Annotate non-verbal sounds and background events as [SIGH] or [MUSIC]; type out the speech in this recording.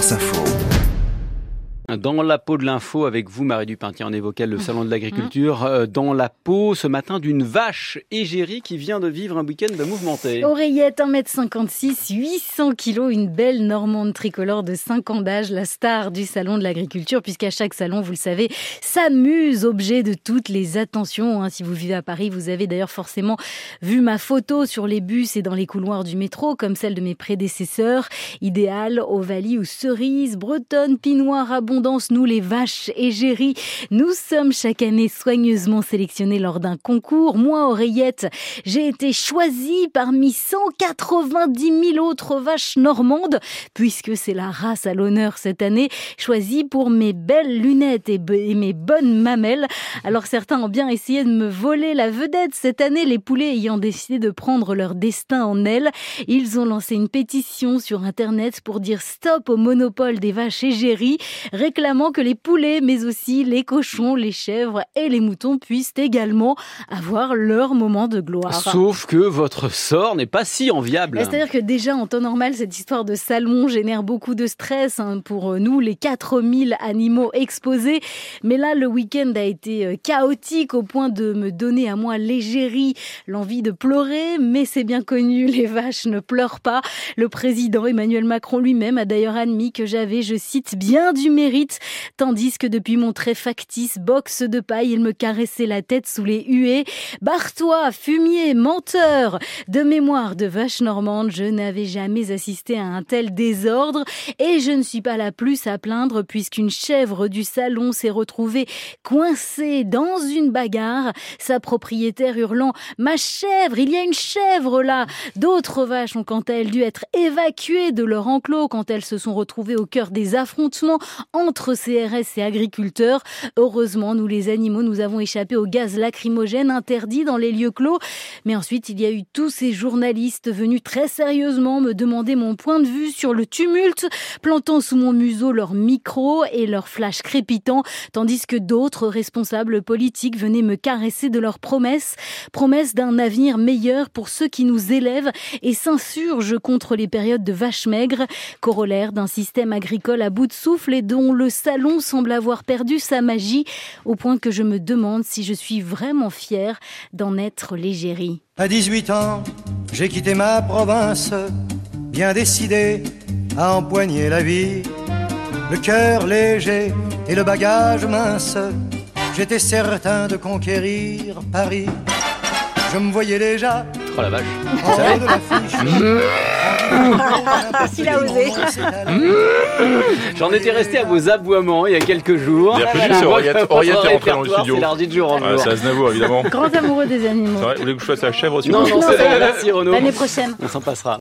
France Info. Dans la peau de l'info, avec vous, Marie Dupintier, on évoquait le salon de l'agriculture. Euh, Dans la peau, ce matin, d'une vache égérie qui vient de vivre un week-end de mouvementé. Oreillette, 1m56, 800 kilos, une belle normande tricolore de 5 ans d'âge, la star du salon de l'agriculture, puisqu'à chaque salon, vous le savez, s'amuse, objet de toutes les attentions. hein. Si vous vivez à Paris, vous avez d'ailleurs forcément vu ma photo sur les bus et dans les couloirs du métro, comme celle de mes prédécesseurs. Idéal, Ovalie ou cerise, bretonne, pinoire, nous les vaches égéries, nous sommes chaque année soigneusement sélectionnés lors d'un concours. Moi, Oreillette, j'ai été choisie parmi 190 000 autres vaches normandes, puisque c'est la race à l'honneur cette année, choisie pour mes belles lunettes et, mes bonnes mamelles. Alors certains ont bien essayé de me voler la vedette cette année, les poulets ayant décidé de prendre leur destin en ailes. Ils ont lancé une pétition sur Internet pour dire stop au monopole des vaches égéries, réclamant que les poulets, mais aussi les cochons, les chèvres et les moutons puissent également avoir leur moment de gloire. Sauf que votre sort n'est pas si enviable. C'est-à-dire que déjà en temps normal, cette histoire de salon génère beaucoup de stress hein, pour nous, les 4000 animaux exposés. Mais là, le week-end a été euh, chaotique au point de me donner à moi l'égérie, l'envie de pleurer. Mais c'est bien connu, [LAUGHS] les vaches ne pleurent pas. Le président Emmanuel Macron lui-même a d'ailleurs admis que j'avais, je cite, bien du mérite, tandis que depuis mon très factice box de paille, il me caressait la tête sous les huées. Bartois, fumier, menteur, de mémoire de vache normande, je n'avais jamais assisté à un tel désordre et je ne suis pas la plus à plaindre puisqu'une chèvre du salon s'est retrouvée coincée dans une bagarre, sa propriétaire hurlant Ma chèvre, il y a une chèvre là! D'autres vaches ont quant à elles dû être évacuées de leur enclos quand elles se sont retrouvées au cœur des affrontements entre CRS et agriculteurs. Heureusement, nous les animaux, nous avons échappé au gaz lacrymogène interdit dans les lieux clos. Mais ensuite, il y a eu tous ces journalistes venus très sérieusement me demander mon point de vue sur le tumulte, plantant sous mon museau leurs micros et leurs flashs crépitants, tandis que d'autres responsables politiques venaient me caresser de leurs promesses, promesses d'un avenir meilleur pour ceux qui nous élèvent et s'insurgent contre les périodes de vaches maigres, corollaire d'un système agricole à bout de souffle et dont le salon semble avoir perdu sa magie, au point que je me demande si je suis vraiment fière d'en être l'égérie. À 18 ans, j'ai quitté ma province, bien décidé à empoigner la vie. Le cœur léger et le bagage mince, j'étais certain de conquérir Paris. Je me voyais déjà Oh la vache. en haut de l'affiche. Il a osé. J'en étais resté à vos aboiements il y a quelques jours. Bien prévu, Voilà. c'est Auriette. Votre Auriette est rentrée dans le studio. s'élargit de jour en c'est Aznavour, évidemment. Grand amoureux des animaux. C'est vous voulez que je fasse la chèvre aussi Non, non, c'est Renaud. L'année prochaine. On s'en passera.